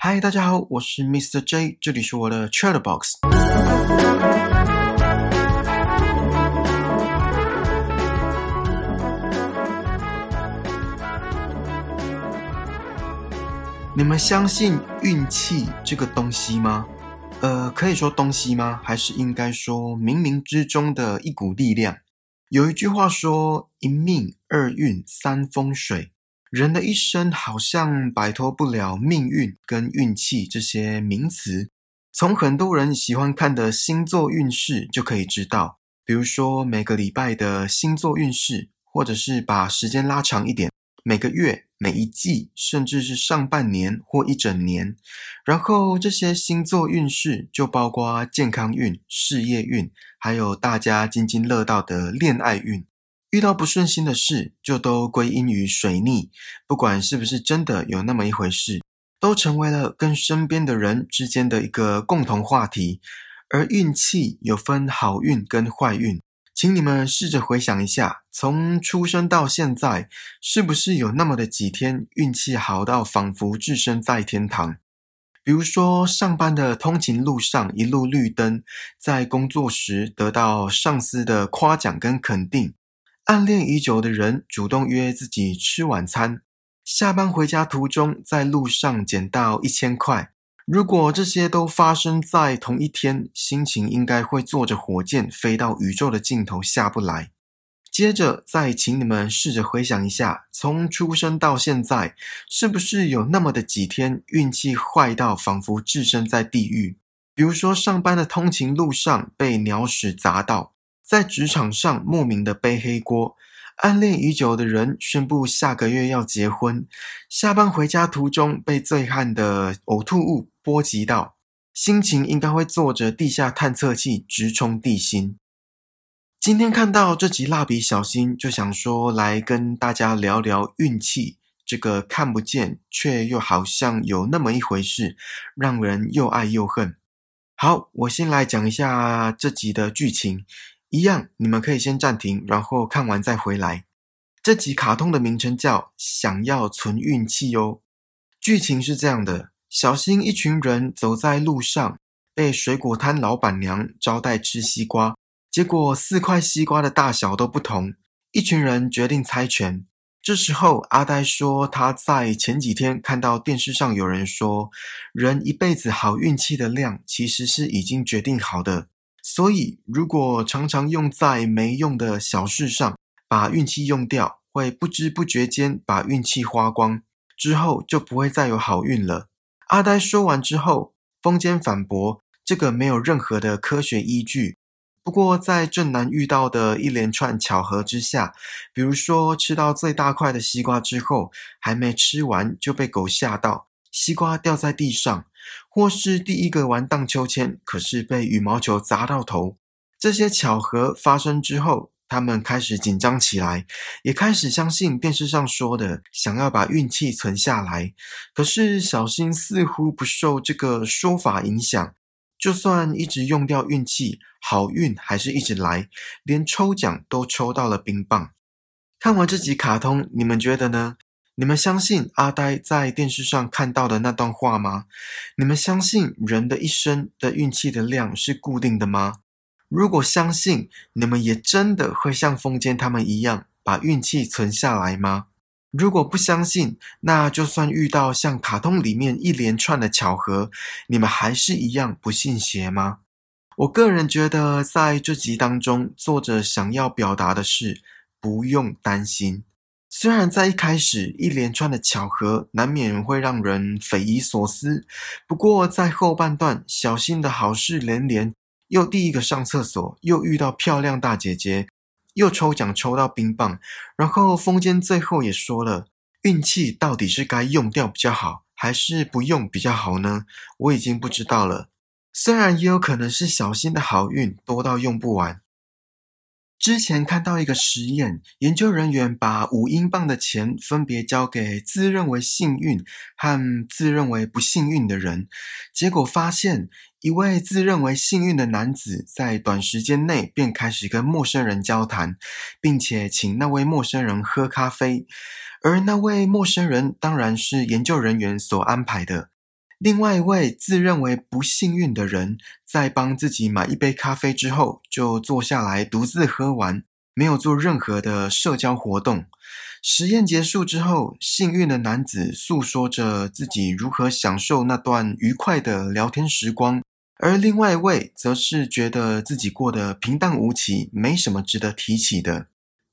嗨，大家好，我是 Mr. J，这里是我的 Chat Box。你们相信运气这个东西吗？呃，可以说东西吗？还是应该说冥冥之中的一股力量？有一句话说：“一命二运三风水。”人的一生好像摆脱不了命运跟运气这些名词。从很多人喜欢看的星座运势就可以知道，比如说每个礼拜的星座运势，或者是把时间拉长一点，每个月、每一季，甚至是上半年或一整年。然后这些星座运势就包括健康运、事业运，还有大家津津乐道的恋爱运。遇到不顺心的事，就都归因于水逆，不管是不是真的有那么一回事，都成为了跟身边的人之间的一个共同话题。而运气有分好运跟坏运，请你们试着回想一下，从出生到现在，是不是有那么的几天运气好到仿佛置身在天堂？比如说，上班的通勤路上一路绿灯，在工作时得到上司的夸奖跟肯定。暗恋已久的人主动约自己吃晚餐，下班回家途中在路上捡到一千块。如果这些都发生在同一天，心情应该会坐着火箭飞到宇宙的尽头下不来。接着再请你们试着回想一下，从出生到现在，是不是有那么的几天运气坏到仿佛置身在地狱？比如说上班的通勤路上被鸟屎砸到。在职场上莫名的背黑锅，暗恋已久的人宣布下个月要结婚，下班回家途中被醉汉的呕吐物波及到，心情应该会坐着地下探测器直冲地心。今天看到这集蜡笔小新，就想说来跟大家聊聊运气这个看不见却又好像有那么一回事，让人又爱又恨。好，我先来讲一下这集的剧情。一样，你们可以先暂停，然后看完再回来。这集卡通的名称叫《想要存运气》哦。剧情是这样的：小新一群人走在路上，被水果摊老板娘招待吃西瓜，结果四块西瓜的大小都不同。一群人决定猜拳。这时候，阿呆说他在前几天看到电视上有人说，人一辈子好运气的量其实是已经决定好的。所以，如果常常用在没用的小事上，把运气用掉，会不知不觉间把运气花光，之后就不会再有好运了。阿呆说完之后，风间反驳这个没有任何的科学依据。不过，在正南遇到的一连串巧合之下，比如说吃到最大块的西瓜之后，还没吃完就被狗吓到，西瓜掉在地上。或是第一个玩荡秋千，可是被羽毛球砸到头。这些巧合发生之后，他们开始紧张起来，也开始相信电视上说的，想要把运气存下来。可是小新似乎不受这个说法影响，就算一直用掉运气，好运还是一直来，连抽奖都抽到了冰棒。看完这集卡通，你们觉得呢？你们相信阿呆在电视上看到的那段话吗？你们相信人的一生的运气的量是固定的吗？如果相信，你们也真的会像风间他们一样把运气存下来吗？如果不相信，那就算遇到像卡通里面一连串的巧合，你们还是一样不信邪吗？我个人觉得，在这集当中，作者想要表达的是不用担心。虽然在一开始一连串的巧合难免会让人匪夷所思，不过在后半段，小新的好事连连，又第一个上厕所，又遇到漂亮大姐姐，又抽奖抽到冰棒，然后风间最后也说了，运气到底是该用掉比较好，还是不用比较好呢？我已经不知道了。虽然也有可能是小新的好运多到用不完。之前看到一个实验，研究人员把五英镑的钱分别交给自认为幸运和自认为不幸运的人，结果发现，一位自认为幸运的男子在短时间内便开始跟陌生人交谈，并且请那位陌生人喝咖啡，而那位陌生人当然是研究人员所安排的。另外一位自认为不幸运的人，在帮自己买一杯咖啡之后，就坐下来独自喝完，没有做任何的社交活动。实验结束之后，幸运的男子诉说着自己如何享受那段愉快的聊天时光，而另外一位则是觉得自己过得平淡无奇，没什么值得提起的。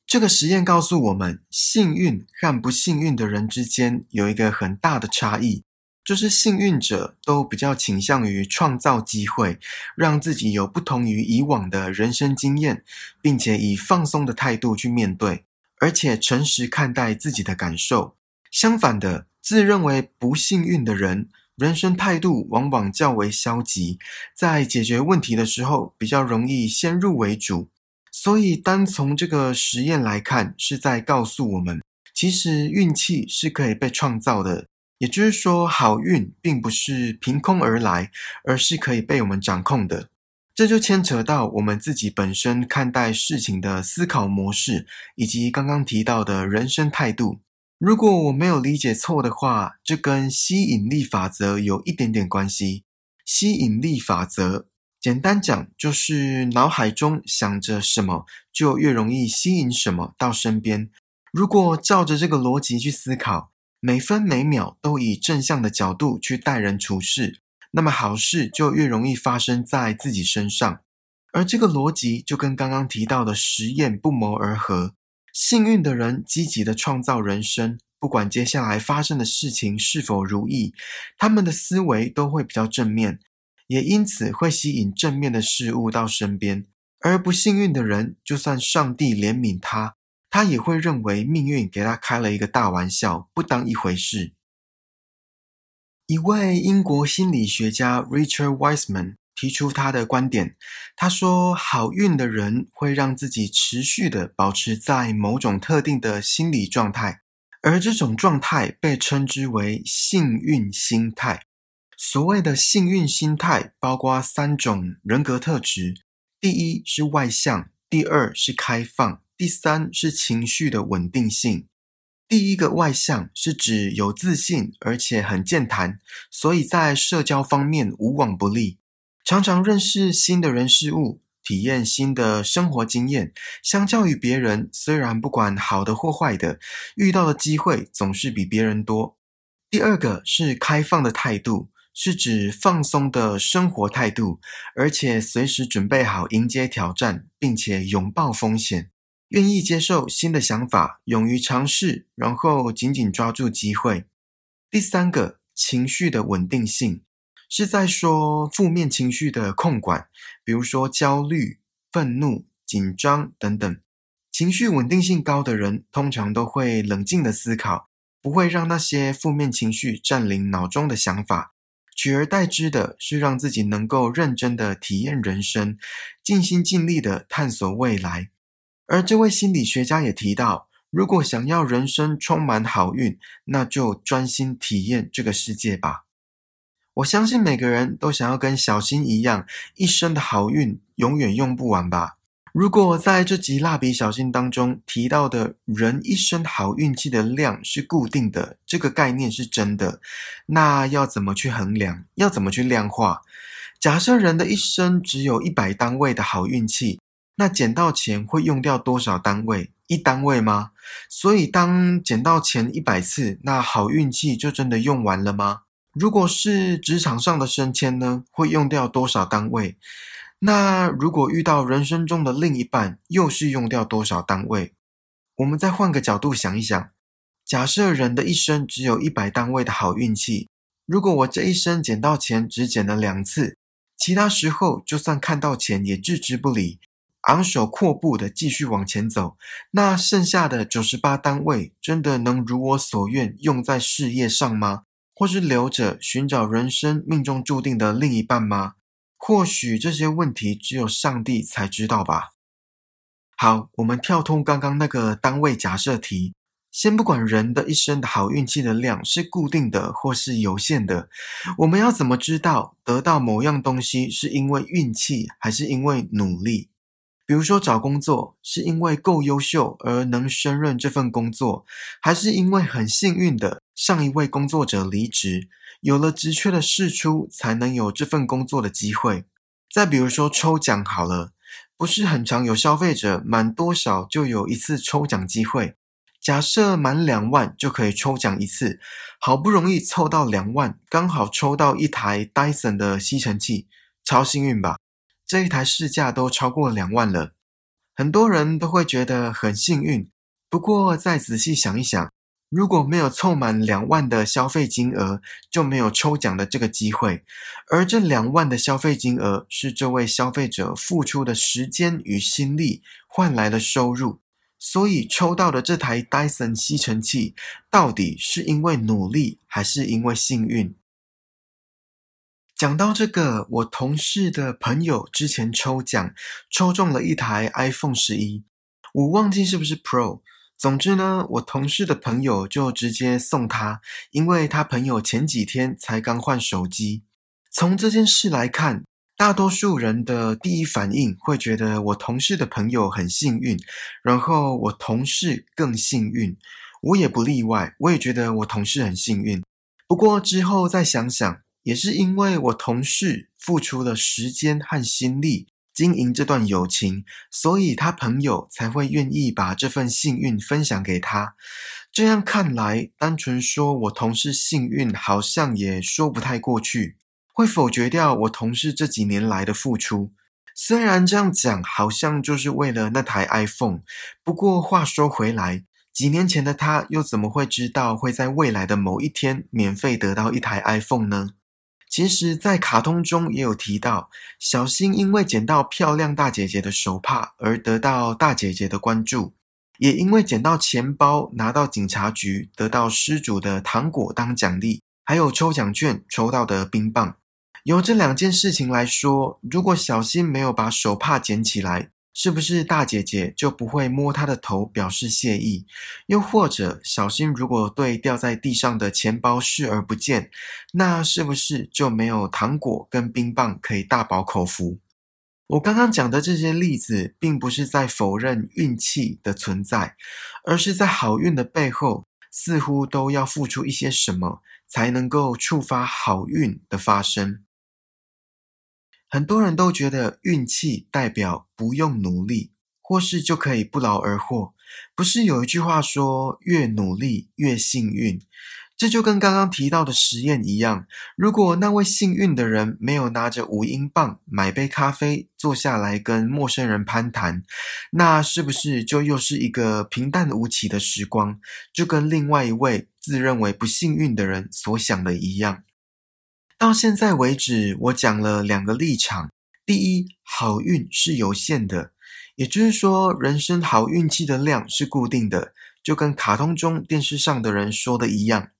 这个实验告诉我们，幸运和不幸运的人之间有一个很大的差异。就是幸运者都比较倾向于创造机会，让自己有不同于以往的人生经验，并且以放松的态度去面对，而且诚实看待自己的感受。相反的，自认为不幸运的人，人生态度往往较为消极，在解决问题的时候比较容易先入为主。所以，单从这个实验来看，是在告诉我们，其实运气是可以被创造的。也就是说，好运并不是凭空而来，而是可以被我们掌控的。这就牵扯到我们自己本身看待事情的思考模式，以及刚刚提到的人生态度。如果我没有理解错的话，这跟吸引力法则有一点点关系。吸引力法则简单讲，就是脑海中想着什么，就越容易吸引什么到身边。如果照着这个逻辑去思考，每分每秒都以正向的角度去待人处事，那么好事就越容易发生在自己身上。而这个逻辑就跟刚刚提到的实验不谋而合。幸运的人积极的创造人生，不管接下来发生的事情是否如意，他们的思维都会比较正面，也因此会吸引正面的事物到身边。而不幸运的人，就算上帝怜悯他。他也会认为命运给他开了一个大玩笑，不当一回事。一位英国心理学家 Richard Wiseman 提出他的观点，他说：“好运的人会让自己持续的保持在某种特定的心理状态，而这种状态被称之为幸运心态。所谓的幸运心态包括三种人格特质：第一是外向，第二是开放。”第三是情绪的稳定性。第一个外向是指有自信，而且很健谈，所以在社交方面无往不利，常常认识新的人事物，体验新的生活经验。相较于别人，虽然不管好的或坏的，遇到的机会总是比别人多。第二个是开放的态度。是指放松的生活态度，而且随时准备好迎接挑战，并且拥抱风险。愿意接受新的想法，勇于尝试，然后紧紧抓住机会。第三个，情绪的稳定性，是在说负面情绪的控管，比如说焦虑、愤怒、紧张等等。情绪稳定性高的人，通常都会冷静的思考，不会让那些负面情绪占领脑中的想法，取而代之的是让自己能够认真的体验人生，尽心尽力的探索未来。而这位心理学家也提到，如果想要人生充满好运，那就专心体验这个世界吧。我相信每个人都想要跟小新一样，一生的好运永远用不完吧。如果在这集蜡笔小新当中提到的人一生好运气的量是固定的，这个概念是真的，那要怎么去衡量？要怎么去量化？假设人的一生只有一百单位的好运气。那捡到钱会用掉多少单位？一单位吗？所以当捡到钱一百次，那好运气就真的用完了吗？如果是职场上的升迁呢？会用掉多少单位？那如果遇到人生中的另一半，又是用掉多少单位？我们再换个角度想一想，假设人的一生只有一百单位的好运气，如果我这一生捡到钱只捡了两次，其他时候就算看到钱也置之不理。昂首阔步的继续往前走，那剩下的九十八单位真的能如我所愿用在事业上吗？或是留着寻找人生命中注定的另一半吗？或许这些问题只有上帝才知道吧。好，我们跳通刚刚那个单位假设题，先不管人的一生的好运气的量是固定的或是有限的，我们要怎么知道得到某样东西是因为运气还是因为努力？比如说找工作，是因为够优秀而能胜任这份工作，还是因为很幸运的上一位工作者离职，有了职缺的释出，才能有这份工作的机会？再比如说抽奖好了，不是很常有消费者满多少就有一次抽奖机会？假设满两万就可以抽奖一次，好不容易凑到两万，刚好抽到一台 Dyson 的吸尘器，超幸运吧？这一台市价都超过两万了，很多人都会觉得很幸运。不过再仔细想一想，如果没有凑满两万的消费金额，就没有抽奖的这个机会。而这两万的消费金额是这位消费者付出的时间与心力换来的收入，所以抽到的这台 Dyson 吸尘器，到底是因为努力还是因为幸运？讲到这个，我同事的朋友之前抽奖抽中了一台 iPhone 十一，我忘记是不是 Pro。总之呢，我同事的朋友就直接送他，因为他朋友前几天才刚换手机。从这件事来看，大多数人的第一反应会觉得我同事的朋友很幸运，然后我同事更幸运，我也不例外，我也觉得我同事很幸运。不过之后再想想。也是因为我同事付出了时间和心力经营这段友情，所以他朋友才会愿意把这份幸运分享给他。这样看来，单纯说我同事幸运，好像也说不太过去，会否决掉我同事这几年来的付出。虽然这样讲好像就是为了那台 iPhone，不过话说回来，几年前的他又怎么会知道会在未来的某一天免费得到一台 iPhone 呢？其实，在卡通中也有提到，小新因为捡到漂亮大姐姐的手帕而得到大姐姐的关注，也因为捡到钱包拿到警察局得到失主的糖果当奖励，还有抽奖券抽到的冰棒。由这两件事情来说，如果小新没有把手帕捡起来，是不是大姐姐就不会摸他的头表示谢意？又或者小新如果对掉在地上的钱包视而不见，那是不是就没有糖果跟冰棒可以大饱口福？我刚刚讲的这些例子，并不是在否认运气的存在，而是在好运的背后，似乎都要付出一些什么，才能够触发好运的发生。很多人都觉得运气代表不用努力，或是就可以不劳而获。不是有一句话说“越努力越幸运”？这就跟刚刚提到的实验一样。如果那位幸运的人没有拿着五英镑买杯咖啡，坐下来跟陌生人攀谈，那是不是就又是一个平淡无奇的时光？就跟另外一位自认为不幸运的人所想的一样。到现在为止，我讲了两个立场。第一，好运是有限的，也就是说，人生好运气的量是固定的，就跟卡通中电视上的人说的一样。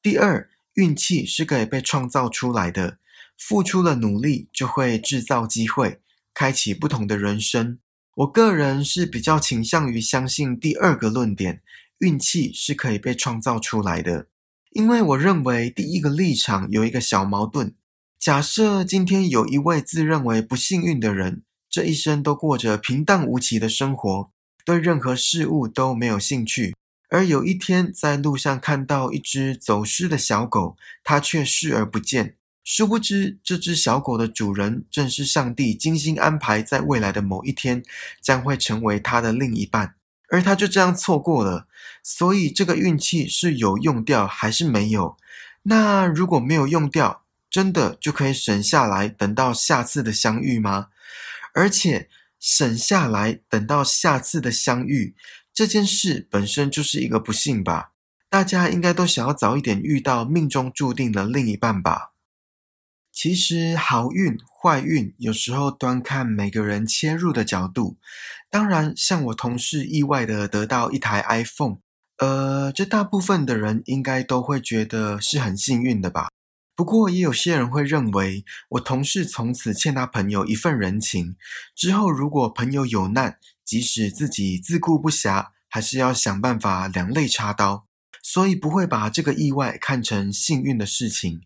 第二，运气是可以被创造出来的，付出了努力就会制造机会，开启不同的人生。我个人是比较倾向于相信第二个论点，运气是可以被创造出来的。因为我认为第一个立场有一个小矛盾。假设今天有一位自认为不幸运的人，这一生都过着平淡无奇的生活，对任何事物都没有兴趣，而有一天在路上看到一只走失的小狗，他却视而不见。殊不知，这只小狗的主人正是上帝精心安排，在未来的某一天将会成为他的另一半。而他就这样错过了，所以这个运气是有用掉还是没有？那如果没有用掉，真的就可以省下来等到下次的相遇吗？而且省下来等到下次的相遇这件事本身就是一个不幸吧？大家应该都想要早一点遇到命中注定的另一半吧？其实好运坏运有时候端看每个人切入的角度。当然，像我同事意外的得到一台 iPhone，呃，这大部分的人应该都会觉得是很幸运的吧。不过也有些人会认为，我同事从此欠他朋友一份人情，之后如果朋友有难，即使自己自顾不暇，还是要想办法两肋插刀，所以不会把这个意外看成幸运的事情。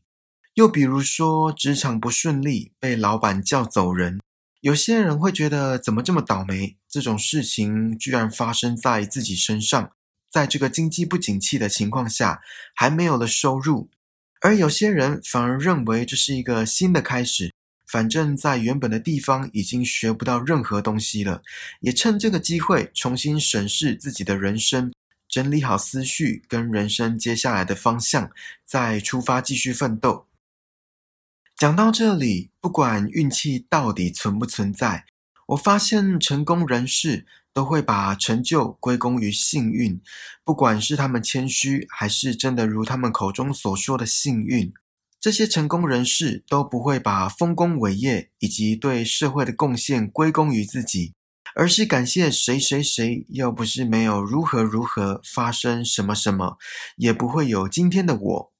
又比如说，职场不顺利，被老板叫走人，有些人会觉得怎么这么倒霉，这种事情居然发生在自己身上，在这个经济不景气的情况下，还没有了收入。而有些人反而认为这是一个新的开始，反正在原本的地方已经学不到任何东西了，也趁这个机会重新审视自己的人生，整理好思绪跟人生接下来的方向，再出发继续奋斗。讲到这里，不管运气到底存不存在，我发现成功人士都会把成就归功于幸运，不管是他们谦虚，还是真的如他们口中所说的幸运，这些成功人士都不会把丰功伟业以及对社会的贡献归功于自己，而是感谢谁谁谁，要不是没有如何如何发生什么什么，也不会有今天的我。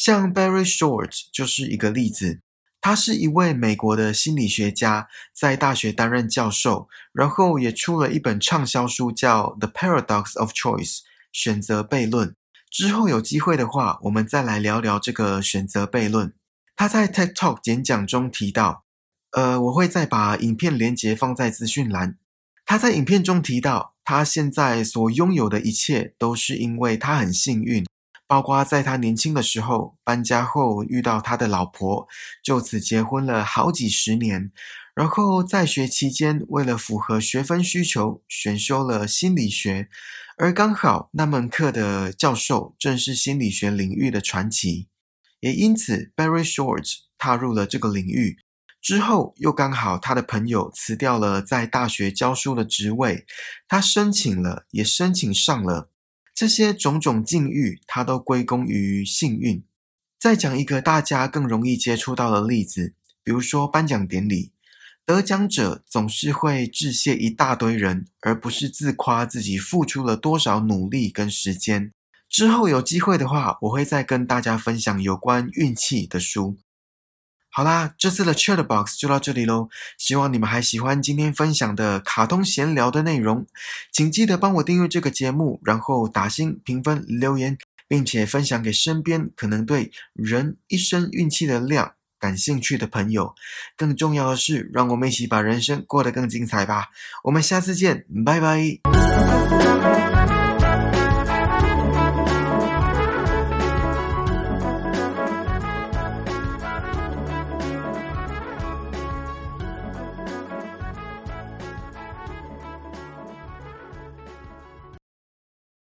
像 Barry Short 就是一个例子，他是一位美国的心理学家，在大学担任教授，然后也出了一本畅销书，叫《The Paradox of Choice》选择悖论。之后有机会的话，我们再来聊聊这个选择悖论。他在 TED Talk 演讲中提到，呃，我会再把影片连接放在资讯栏。他在影片中提到，他现在所拥有的一切都是因为他很幸运。包括在他年轻的时候搬家后遇到他的老婆，就此结婚了好几十年。然后在学期间，为了符合学分需求，选修了心理学，而刚好那门课的教授正是心理学领域的传奇，也因此 Barry Short 踏入了这个领域。之后又刚好他的朋友辞掉了在大学教书的职位，他申请了，也申请上了。这些种种境遇，他都归功于幸运。再讲一个大家更容易接触到的例子，比如说颁奖典礼，得奖者总是会致谢一大堆人，而不是自夸自己付出了多少努力跟时间。之后有机会的话，我会再跟大家分享有关运气的书。好啦，这次的 Chat Box 就到这里喽。希望你们还喜欢今天分享的卡通闲聊的内容，请记得帮我订阅这个节目，然后打星评分留言，并且分享给身边可能对人一生运气的量感兴趣的朋友。更重要的是，让我们一起把人生过得更精彩吧。我们下次见，拜拜。